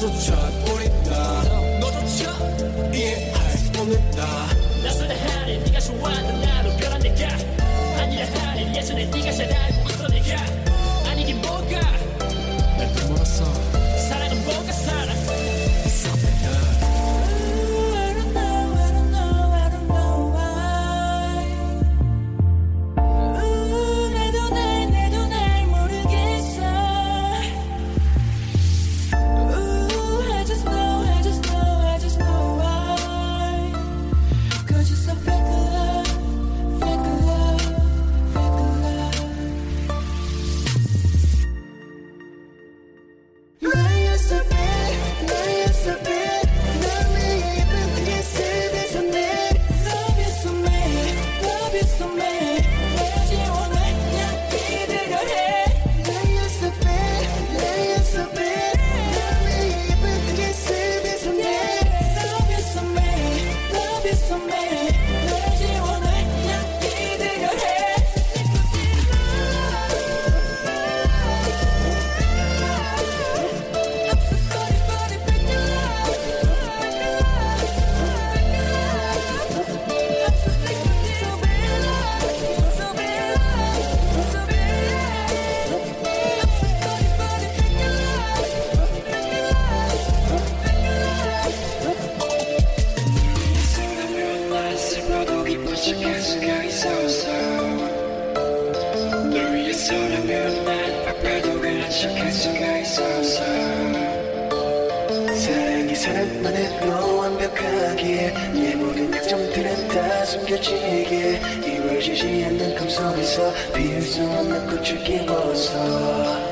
나조차 버린다. 너조차 이해할 수 없는다. 낯설다 하니 네가 좋아하는 나로 변한 내가 아니라 하니 예전에 네가 잘 알고 사랑이 사랑만으로 완벽하기에 내 모든 약점들은 다 숨겨지기에 이루어지지 않는 꿈 속에서 피울 수 없는 꽃을 키웠어